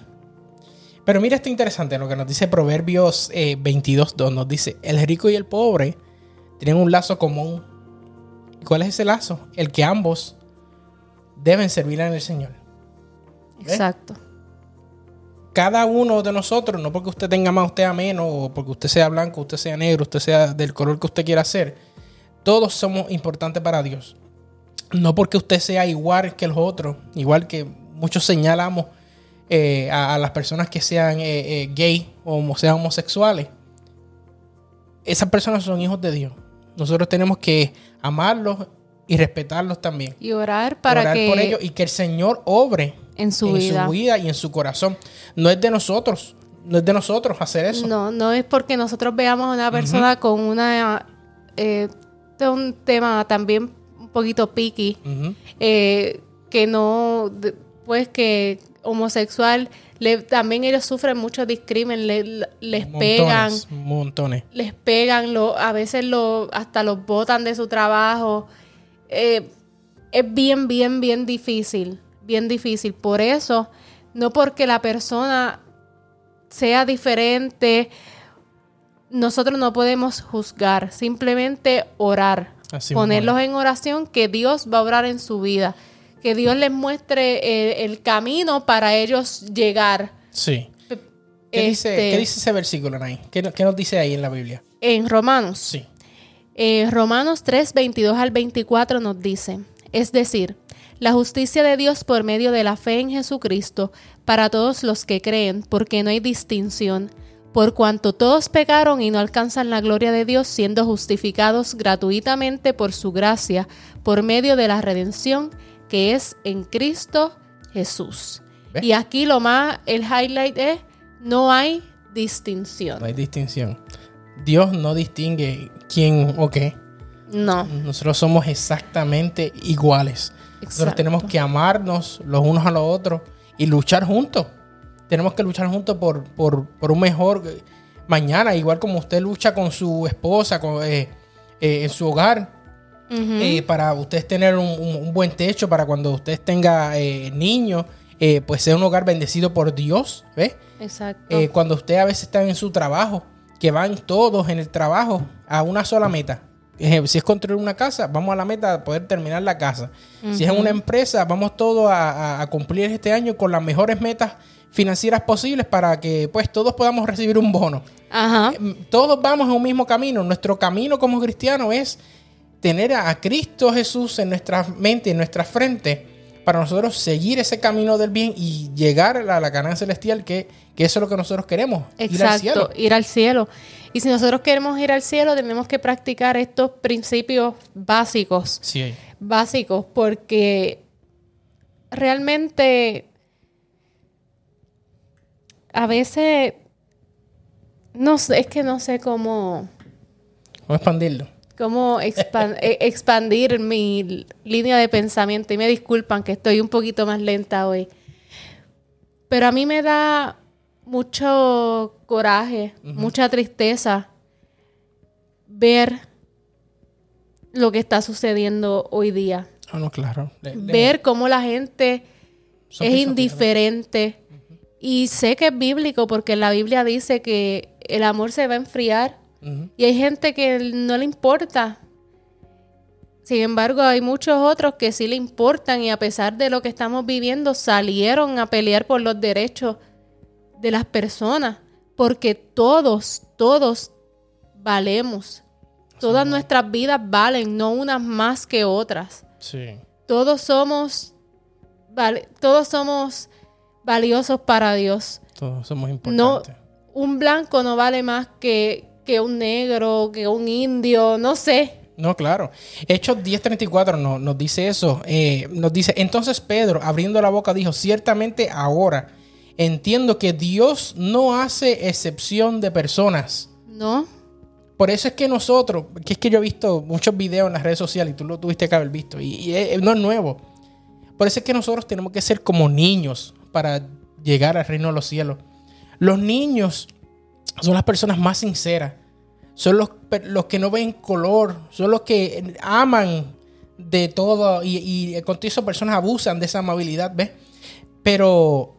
Pero mira esto interesante, lo que nos dice Proverbios eh, 22.2. Nos dice, el rico y el pobre tienen un lazo común. ¿Y cuál es ese lazo? El que ambos deben servir en el Señor. Exacto. Cada uno de nosotros, no porque usted tenga más, usted a menos, o porque usted sea blanco, usted sea negro, usted sea del color que usted quiera ser, todos somos importantes para Dios. No porque usted sea igual que los otros, igual que muchos señalamos eh, a, las personas que sean eh, eh, gay o sean homosexuales. Esas personas son hijos de Dios. Nosotros tenemos que amarlos y respetarlos también. Y orar para orar que por ellos y que el Señor obre en su, vida. su vida y en su corazón. No es de nosotros, no es de nosotros hacer eso. No, no es porque nosotros veamos a una persona con una eh, un tema también un poquito picky, eh, que no, pues que homosexual, también ellos sufren mucho discrimen, les pegan, montones. les pegan, lo, a veces lo, hasta los botan de su trabajo. Eh, es bien, bien, bien difícil, bien difícil. Por eso, no porque la persona sea diferente, nosotros no podemos juzgar, simplemente orar, ponerlos en oración que Dios va a orar en su vida, que Dios les muestre el, camino para ellos llegar. Sí. ¿Qué, dice, este, ese versículo ahí? ¿Qué, nos dice ahí en la Biblia? En Romanos. Sí. Eh, Romanos 3, 22 al 24 nos dice, es decir, la justicia de Dios por medio de la fe en Jesucristo para todos los que creen, porque no hay distinción por cuanto todos pecaron y no alcanzan la gloria de Dios, siendo justificados gratuitamente por su gracia, por medio de la redención que es en Cristo Jesús. Y aquí lo más, el highlight es, no hay distinción. No hay distinción. Dios no distingue quién o qué. No. Nosotros somos exactamente iguales. Nosotros tenemos que amarnos los unos a los otros y luchar juntos tenemos que luchar juntos por, un mejor mañana, igual como usted lucha con su esposa con, eh, eh, en su hogar, eh, para ustedes tener un, buen techo, para cuando ustedes tengan niños, pues sea un hogar bendecido por Dios, ¿ves? Exacto. cuando usted a veces está en su trabajo, que van todos en el trabajo a una sola meta. Si es construir una casa, vamos a la meta de poder terminar la casa. Si es en una empresa, vamos todos a, a, cumplir este año con las mejores metas financieras posibles para que pues todos podamos recibir un bono. Ajá. Eh, todos vamos en un mismo camino. Nuestro camino como cristiano es tener a Cristo Jesús en nuestra mente, en nuestra frente, para nosotros seguir ese camino del bien y llegar a la ganancia celestial, que, eso es lo que nosotros queremos. Exacto, ir al, cielo. ir al cielo. Y si nosotros queremos ir al cielo, tenemos que practicar estos principios básicos. Sí. Básicos, porque realmente a veces, no sé, es que no sé cómo... ¿Cómo expandirlo? Cómo e, expandir mi línea de pensamiento. Y me disculpan que estoy un poquito más lenta hoy. Pero a mí me da mucho coraje, mucha tristeza ver lo que está sucediendo hoy día. Ah, no, claro. ver cómo la gente es indiferente y sé que es bíblico porque la Biblia dice que el amor se va a enfriar y hay gente que no le importa. Sin embargo, hay muchos otros que sí le importan y a pesar de lo que estamos viviendo, salieron a pelear por los derechos de las personas. Porque todos, todos valemos. Todas nuestras vidas valen, no unas más que otras. Sí. Todos somos, vale, todos somos valiosos para Dios. Todos somos importantes. No, un blanco no vale más que, que un negro, que un indio, no sé. No, claro. Hechos 10:34 nos, nos dice eso. Eh, nos dice, entonces Pedro, abriendo la boca, dijo, ciertamente ahora entiendo que Dios no hace excepción de personas. No. Por eso es que nosotros, que es que yo he visto muchos videos en las redes sociales y tú lo tuviste que haber visto, y, no es nuevo. Por eso es que nosotros tenemos que ser como niños para llegar al reino de los cielos. Los niños son las personas más sinceras, son los, los que no ven color, son los que aman de todo y, y con esas personas abusan de esa amabilidad, ¿ves? Pero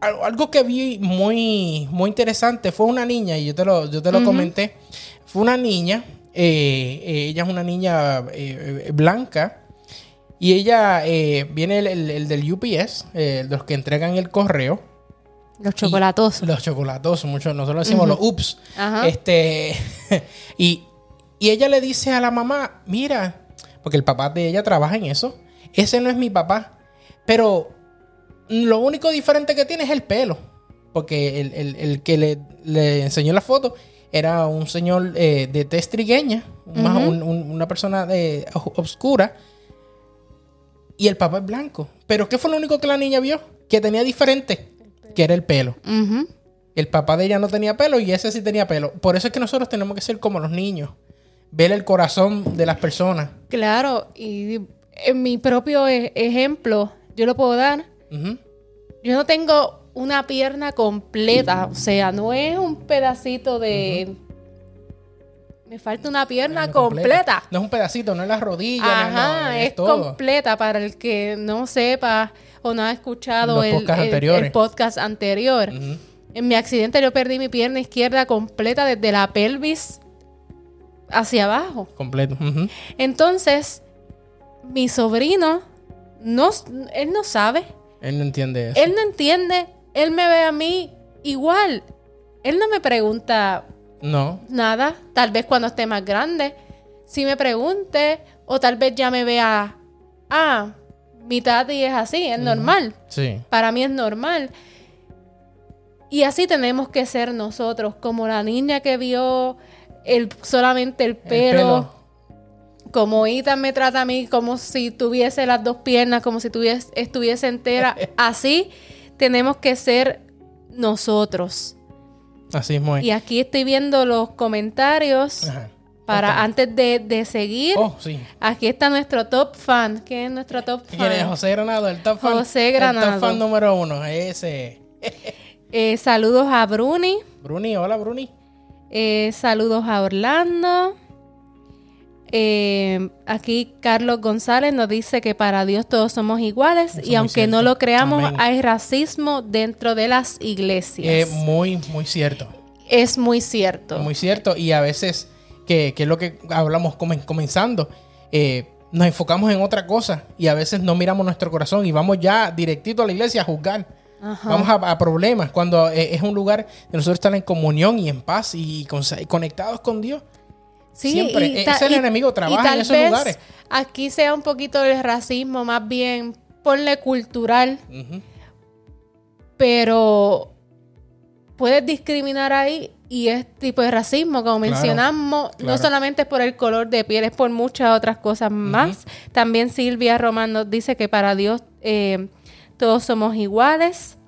algo que vi muy, muy interesante fue una niña, y yo te lo, yo te lo comenté, fue una niña eh, eh, ella es una niña eh, blanca y ella viene el, el- el del UPS, los que entregan el correo. Los chocolatosos. Los chocolatosos, muchos, nosotros decimos los ups. Ajá. Este, y, y ella le dice a la mamá, mira, porque el papá de ella trabaja en eso, ese no es mi papá, pero lo único diferente que tiene es el pelo, porque el, el- el que le, le enseñó la foto era un señor eh, de tez trigueña, más un- un- una persona de, oscura, y el papá es blanco. Pero ¿qué fue lo único que la niña vio? Que tenía diferente, que era el pelo. El papá de ella no tenía pelo y ese sí tenía pelo. Por eso es que nosotros tenemos que ser como los niños. Ver el corazón de las personas. Claro, y en mi propio e- ejemplo, yo lo puedo dar. Yo no tengo una pierna completa, o sea, no es un pedacito de... Me falta una pierna completa. No es un pedacito, no es la rodilla. no, Ajá, no, es, todo. completa para el que no sepa o no ha escuchado el, el- podcast anterior. En mi accidente yo perdí mi pierna izquierda completa desde la pelvis hacia abajo. Completo. Entonces, mi sobrino, no, él no sabe, Él no entiende eso. él no entiende, él me ve a mí igual. Él no me pregunta No. nada, tal vez cuando esté más grande, si me pregunte, o tal vez ya me vea, ah, mi tati es así, es normal, Sí. para mí es normal. Y así tenemos que ser nosotros, como la niña que vio el, solamente el El pelo, como Ethan me trata a mí como si tuviese las dos piernas, como si tuviese, estuviese entera, así tenemos que ser nosotros. Así es muy. Y aquí estoy viendo los comentarios Ajá. Para antes de, de seguir. Oh, sí. Aquí está nuestro top fan. ¿Quién es nuestro top fan? ¿Quién es José Granado? El top fan. José El Granado. top fan número uno. Ese. Eh, saludos a Bruni. Bruni, hola Bruni. Eh, saludos a Orlando. Eh, aquí Carlos González nos dice que para Dios todos somos iguales Eso y aunque no lo creamos Amén. hay racismo dentro de las iglesias. Eh, muy, muy cierto. es muy cierto. Muy cierto. Y a veces, que, que es lo que hablamos comen- comenzando, eh, nos enfocamos en otra cosa y a veces no miramos nuestro corazón y vamos ya directito a la iglesia a juzgar. Ajá. Vamos a, a problemas cuando eh, es un lugar de nosotros estar en comunión y en paz y, con- y conectados con Dios. Sí, Siempre. y ta- es el y- enemigo, y trabaja tal en esos vez lugares. Aquí sea un poquito el racismo, más bien ponle cultural, pero puedes discriminar ahí y es tipo de racismo, como Claro, mencionamos, no solamente es por el color de piel, es por muchas otras cosas más. También Silvia Román nos dice que para Dios eh, todos somos iguales.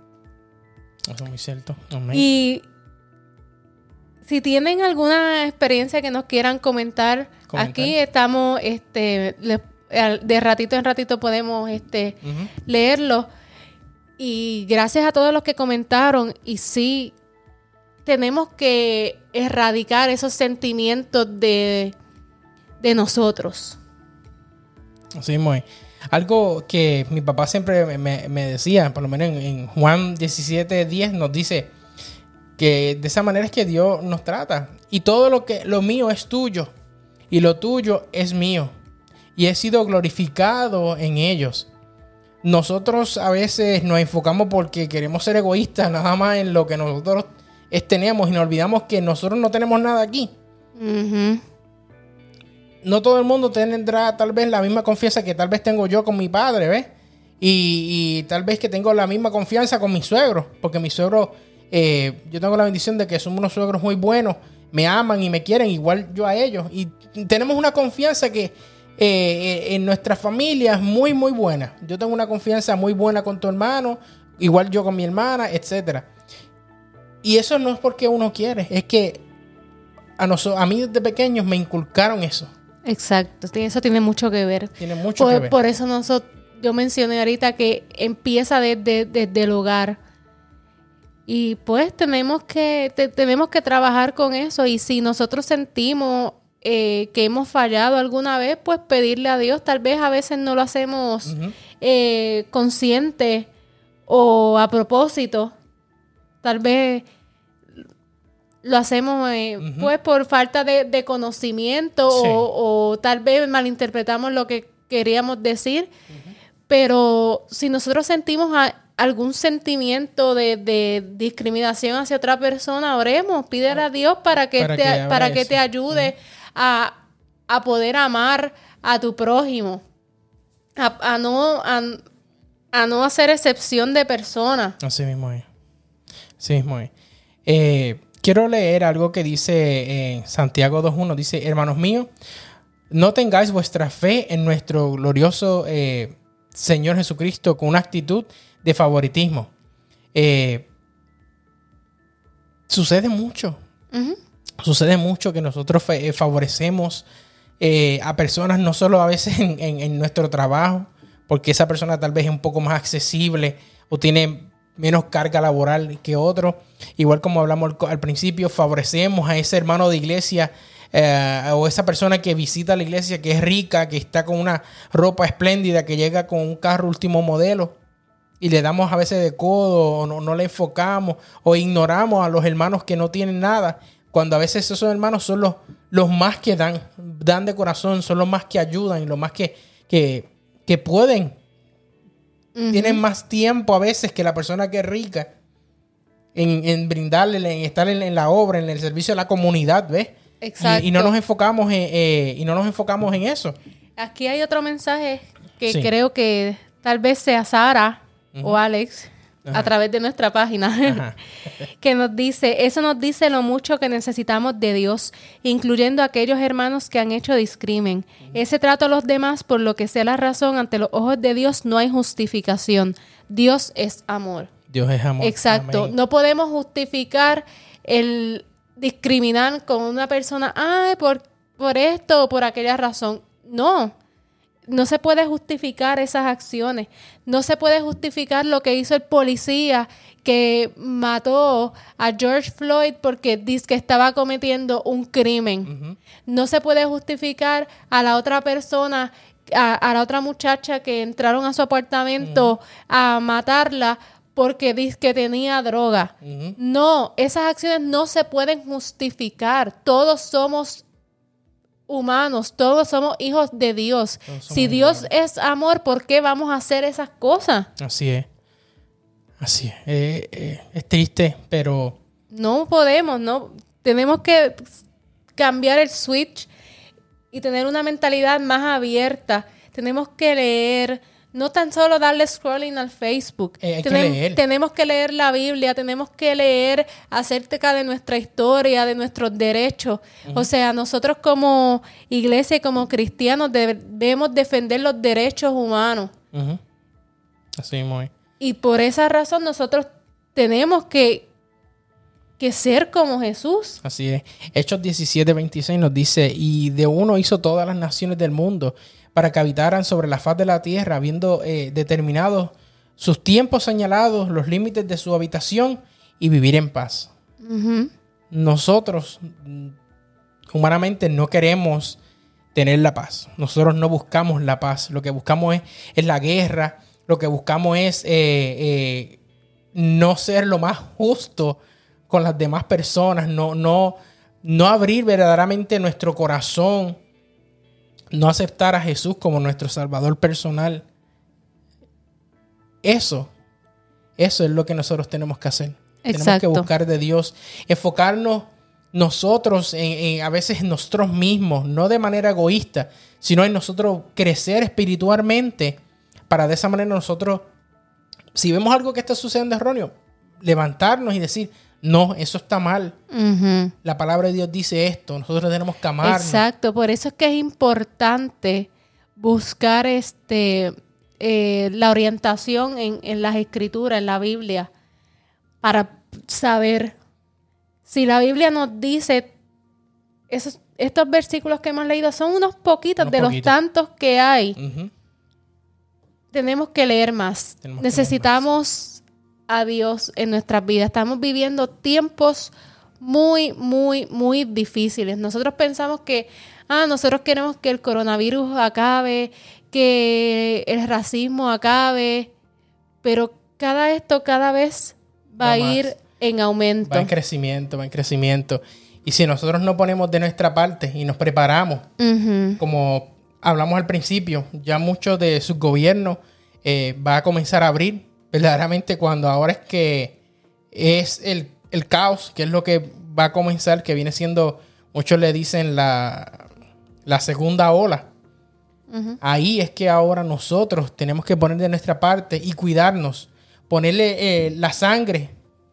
Eso es muy cierto. Amén. Y si tienen alguna experiencia que nos quieran comentar, Comentar. aquí estamos, este, le- de ratito en ratito podemos este, leerlo. Y gracias a todos los que comentaron. Y sí, tenemos que erradicar esos sentimientos de, de nosotros. Así es. Algo que mi papá siempre me, me decía, por lo menos en, en Juan 17, 10, nos dice que de esa manera es que Dios nos trata. Y todo lo que lo mío es tuyo y lo tuyo es mío. Y he sido glorificado en ellos. Nosotros a veces nos enfocamos porque queremos ser egoístas nada más en lo que nosotros es- tenemos y nos olvidamos que nosotros no tenemos nada aquí no todo el mundo tendrá tal vez la misma confianza que tal vez tengo yo con mi padre, ¿ves? Y, y tal vez que tengo la misma confianza con mi suegro, porque mi suegro, eh, yo tengo la bendición de que son unos suegros muy buenos, me aman y me quieren igual yo a ellos. Y tenemos una confianza que eh, eh, en nuestra familia es muy, muy buena. Yo tengo una confianza muy buena con tu hermano, igual yo con mi hermana, etcétera. Y eso no es porque uno quiere, es que a, noso- a mí desde pequeños me inculcaron eso. Exacto, eso tiene mucho que ver. Tiene mucho Por, que ver. por eso noso- yo mencioné ahorita que empieza desde, desde el hogar. Y pues tenemos que, te- tenemos que trabajar con eso. Y si nosotros sentimos eh, que hemos fallado alguna vez, pues pedirle a Dios. Tal vez a veces no lo hacemos eh, consciente o a propósito. Tal vez lo hacemos eh, pues por falta de, conocimiento o, tal vez malinterpretamos lo que queríamos decir. Pero si nosotros sentimos algún sentimiento de, discriminación hacia otra persona, oremos, pídele a Dios para que te, para que te ayude a, poder amar a tu prójimo, a, no, a, no hacer excepción de persona. Así mismo es. Así mismo es. Eh, quiero leer algo que dice en Santiago 2.1. Dice, hermanos míos, no tengáis vuestra fe en nuestro glorioso eh, Señor Jesucristo con una actitud de favoritismo. Eh, sucede mucho. Sucede mucho que nosotros eh, favorecemos eh, a personas no solo a veces en, nuestro trabajo, porque esa persona tal vez es un poco más accesible o tiene menos carga laboral que otro. Igual como hablamos al principio, favorecemos a ese hermano de iglesia eh, o esa persona que visita la iglesia que es rica, que está con una ropa espléndida, que llega con un carro último modelo y le damos a veces de codo o no, le enfocamos o ignoramos a los hermanos que no tienen nada, cuando a veces esos hermanos son los, los más que dan, dan de corazón, son los más que ayudan y los más que, que, pueden. Tienen más tiempo a veces que la persona que es rica en, brindarle, en estar en, la obra, en el servicio de la comunidad, ¿ves? Y, no nos enfocamos en, eh, y no nos enfocamos en eso. Aquí hay otro mensaje que creo que tal vez sea Sara o Alex a través de nuestra página que nos dice, eso nos dice lo mucho que necesitamos de Dios, incluyendo aquellos hermanos que han hecho discrimen. Ese trato a los demás, por lo que sea la razón, ante los ojos de Dios no hay justificación. Dios es amor. Dios es amor. Exacto. No podemos justificar el discriminar con una persona, ay, por, por esto o por aquella razón. No, no se puede justificar esas acciones. No se puede justificar lo que hizo el policía que mató a George Floyd porque dice que estaba cometiendo un crimen. No se puede justificar a la otra persona, a, la otra muchacha que entraron a su apartamento a matarla porque dice que tenía droga. No, esas acciones no se pueden justificar. Todos somos humanos, todos somos hijos de Dios. Si Dios es amor, ¿por qué vamos a hacer esas cosas? Así es. Así es. Eh, eh, es triste, pero... No podemos, no. Tenemos que cambiar el switch y tener una mentalidad más abierta. Tenemos que leer no tan solo darle scrolling al Facebook. Eh, tenemos que leer la Biblia, tenemos que leer acerca de nuestra historia, de nuestros derechos. O sea, nosotros como iglesia y como cristianos debemos defender los derechos humanos. Así muy. Y por esa razón nosotros tenemos que, que ser como Jesús. Así es. Hechos 17, 26 nos dice, y de uno hizo todas las naciones del mundo para que habitaran sobre la faz de la tierra, habiendo eh, determinado sus tiempos señalados, los límites de su habitación y vivir en paz. Nosotros humanamente no queremos tener la paz. Nosotros no buscamos la paz. Lo que buscamos es, la guerra. Lo que buscamos es eh, eh, no ser lo más justo con las demás personas. No, no, no abrir verdaderamente nuestro corazón no aceptar a Jesús como nuestro Salvador personal. Eso, eso es lo que nosotros tenemos que hacer. Tenemos que buscar de Dios, enfocarnos nosotros, en, a veces en nosotros mismos, no de manera egoísta, sino en nosotros crecer espiritualmente para de esa manera nosotros, si vemos algo que está sucediendo erróneo, levantarnos y decir, no, eso está mal. La palabra de Dios dice esto, nosotros tenemos que amarnos. Exacto, por eso es que es importante buscar este eh, la orientación en, las escrituras, en la Biblia, para saber si la Biblia nos dice esos, estos versículos que hemos leído son unos poquitos de los tantos que hay. Tenemos que leer más. Necesitamos a Dios en nuestras vidas. Estamos viviendo tiempos muy, muy, muy difíciles. Nosotros pensamos que, ah, nosotros queremos que el coronavirus acabe, que el racismo acabe, pero cada esto cada vez va, a ir en aumento. Va en crecimiento, va en crecimiento. Y si nosotros no ponemos de nuestra parte y nos preparamos, como hablamos al principio, ya muchos de sus gobiernos eh, va a comenzar a abrir verdaderamente cuando ahora es que es el, el caos, que es lo que va a comenzar, que viene siendo, muchos le dicen la, la segunda ola. Ahí es que ahora nosotros tenemos que poner de nuestra parte y cuidarnos, ponerle eh, la sangre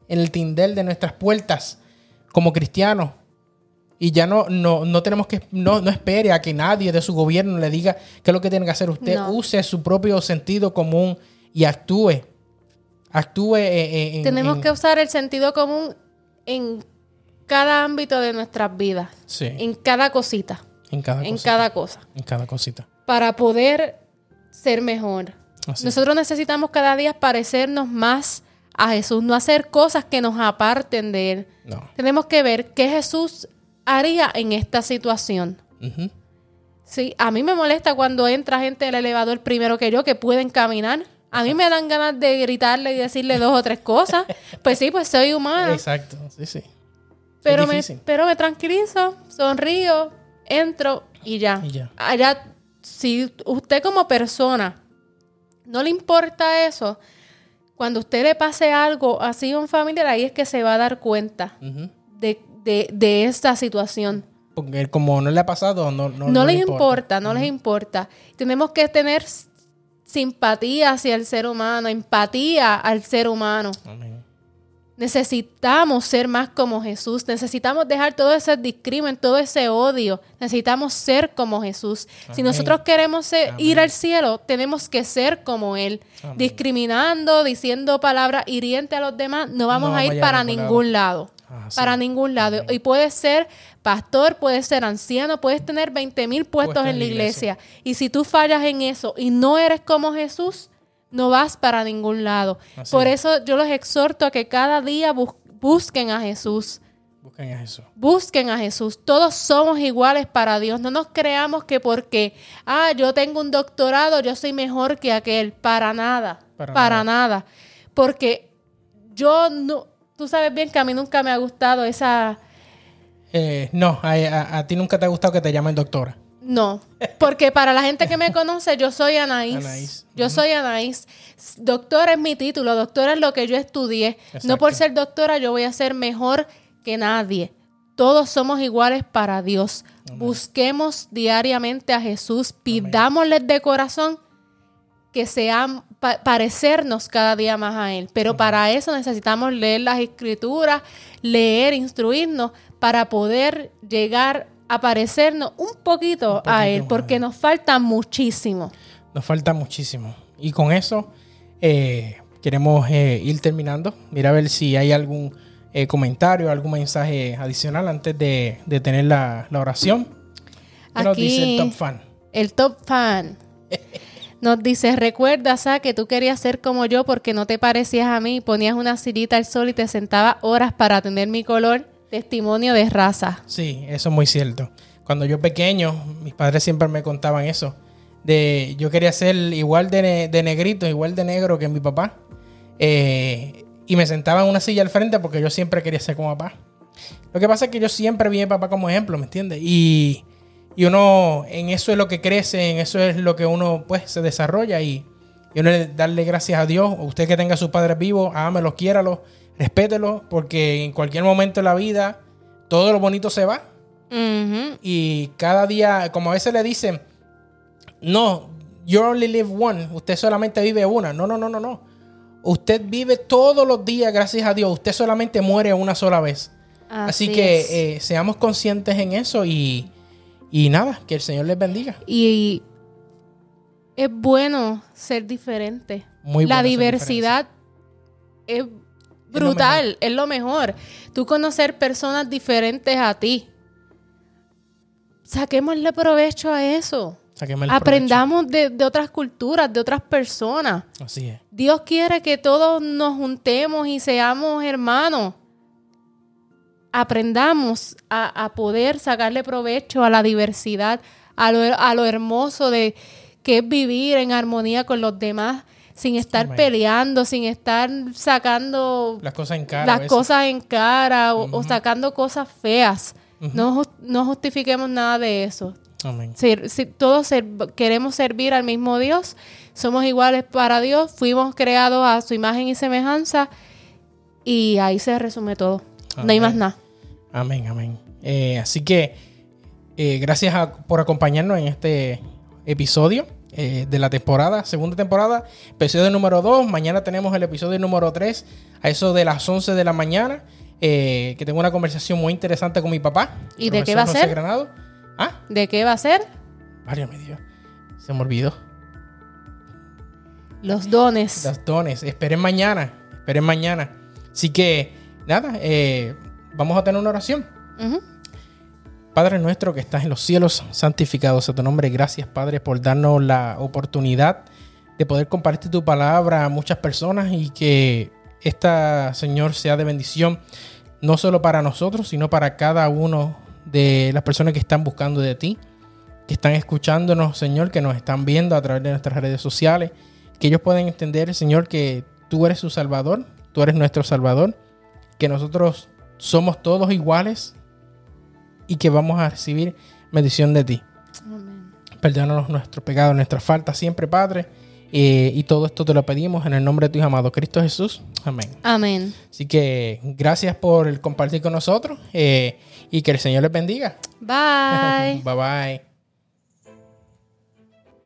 en el tindel de nuestras puertas como cristianos. Y ya no, no, no tenemos que, no, no espere a que nadie de su gobierno le diga qué es lo que tiene que hacer. Usted No. use su propio sentido común y actúe. Actúe en- Tenemos en- que usar el sentido común en cada ámbito de nuestras vidas, Sí, en cada cosita, en cada en cosita. cada cosa, En cada cosita. para poder ser mejor. Así. Nosotros necesitamos cada día parecernos más a Jesús, no hacer cosas que nos aparten de Él. No. Tenemos que ver qué Jesús haría en esta situación. Sí, a mí me molesta cuando entra gente del elevador primero que yo que pueden caminar. A mí me dan ganas de gritarle y decirle dos o tres cosas. Pues sí, pues soy humana. Exacto. Sí, sí. Pero me, pero me tranquilizo, sonrío, entro y ya. Y ya. Allá, si usted como persona no le importa eso, cuando usted le pase algo así a un familiar, ahí es que se va a dar cuenta de, de, de esta situación. Porque como no le ha pasado, no, no, No, no les le importa, no les importa. Tenemos que tener simpatía hacia el ser humano, empatía al ser humano. Amén. Necesitamos ser más como Jesús. Necesitamos dejar todo ese discrimen, todo ese odio. Necesitamos ser como Jesús. Si nosotros queremos ser- ir al cielo, tenemos que ser como Él. Amén. Discriminando, diciendo palabras hirientes a los demás, no vamos No a ir para ningún lado. Ah, sí. Para ningún lado. Y puedes ser pastor, puedes ser anciano, puedes tener 20 mil puestos en la iglesia. Y si tú fallas en eso y no eres como Jesús, no vas para ningún lado. Así Por es. eso yo los exhorto a que cada día bus- busquen a Jesús. Busquen a Jesús. Busquen a Jesús. Todos somos iguales para Dios. No nos creamos que porque, ah, yo tengo un doctorado, yo soy mejor que aquel. Para nada. Para Para, nada. Porque yo no, tú sabes bien que a mí nunca me ha gustado esa, Eh, no, a, a- a ti nunca te ha gustado que te llamen doctora. no. Porque para la gente que me conoce, yo soy Anaís. Anaís. Yo soy Anaís. Doctora es mi título, doctora es lo que yo estudié. No por ser doctora yo voy a ser mejor que nadie. Todos somos iguales para Dios. Busquemos diariamente a Jesús, pidámosle de corazón que sean pa- parecernos cada día más a Él. Pero para eso necesitamos leer las escrituras, leer, instruirnos para poder llegar a parecernos un poquito, poquito a Él, porque nos falta muchísimo. Nos falta muchísimo. Y con eso eh, queremos eh, ir terminando. Mira a ver si hay algún eh, comentario, algún mensaje adicional antes de, de tener la, la oración. ¿Qué nos dice el Aquí- top fan? El top fan nos dice, recuerda, Sa, que tú querías ser como yo porque no te parecías a mí, ponías una sillita al sol y te sentabas horas para tener mi color, testimonio de raza. Sí, eso es muy cierto. Cuando yo pequeño, mis padres siempre me contaban eso. De yo quería ser igual de, de negrito, igual de negro que mi papá. Eh, y me sentaba en una silla al frente porque yo siempre quería ser como papá. Lo que pasa es que yo siempre vi a papá como ejemplo, ¿me entiendes? Y, y uno, en eso es lo que crece, en eso es lo que uno pues se desarrolla y, y uno es darle gracias a Dios. Usted que tenga a sus padres vivos, ámelos, quiéralos, respételos, porque en cualquier momento de la vida todo lo bonito se va. Y cada día, como a veces le dicen, no, you only live one, usted solamente vive una. No, no, no, no, no. Usted vive todos los días, gracias a Dios. Usted solamente muere una sola vez. Así, Así que eh, seamos conscientes en eso y, y nada, que el Señor les bendiga. Y es bueno ser diferente. Muy La bueno diversidad es brutal, es lo mejor. Tú conocer personas diferentes a ti. Saquémosle provecho a eso. Aprendamos de, de otras culturas, de otras personas. Así es. Dios quiere que todos nos juntemos y seamos hermanos. Aprendamos a, a poder sacarle provecho a la diversidad, a lo, a lo hermoso de que es vivir en armonía con los demás. sin estar peleando, sin estar sacando Las cosas en cara. las cosas en cara o, o sacando cosas feas. No, no justifiquemos nada de eso. Amén. Si todos ser- queremos servir al mismo Dios, somos iguales para Dios, fuimos creados a su imagen y semejanza y ahí se resume todo. No hay más nada. Amén, amén. Eh, así que eh, gracias a- por acompañarnos en este episodio eh, de la temporada, segunda temporada, episodio número 2. Mañana tenemos el episodio número 3 a eso de las 11 de la mañana, que tengo una conversación muy interesante con mi papá. ¿Y de qué va a José ser? Granado. Ah, ¿De qué va a ser? válgame Dios. Se me olvidó. Los dones. Los dones. Esperen mañana. Esperen mañana. Así que, nada, eh, vamos a tener una oración. Padre nuestro que estás en los cielos, santificado sea tu nombre. Gracias, Padre, por darnos la oportunidad de poder compartir tu palabra a muchas personas y que esta, Señor, sea de bendición, no solo para nosotros, sino para cada uno de las personas que están buscando de ti, que están escuchándonos, Señor, que nos están viendo a través de nuestras redes sociales, que ellos puedan entender, Señor, que tú eres su Salvador, tú eres nuestro Salvador, que nosotros somos todos iguales y que vamos a recibir bendición de ti. Amén. Perdónanos nuestros pecados, nuestras faltas siempre, Padre. Eh, y todo esto te lo pedimos en el nombre de tu amado Cristo Jesús. Amén. Amén. Así que gracias por compartir con nosotros eh, y que el Señor les bendiga. Bye. bye bye.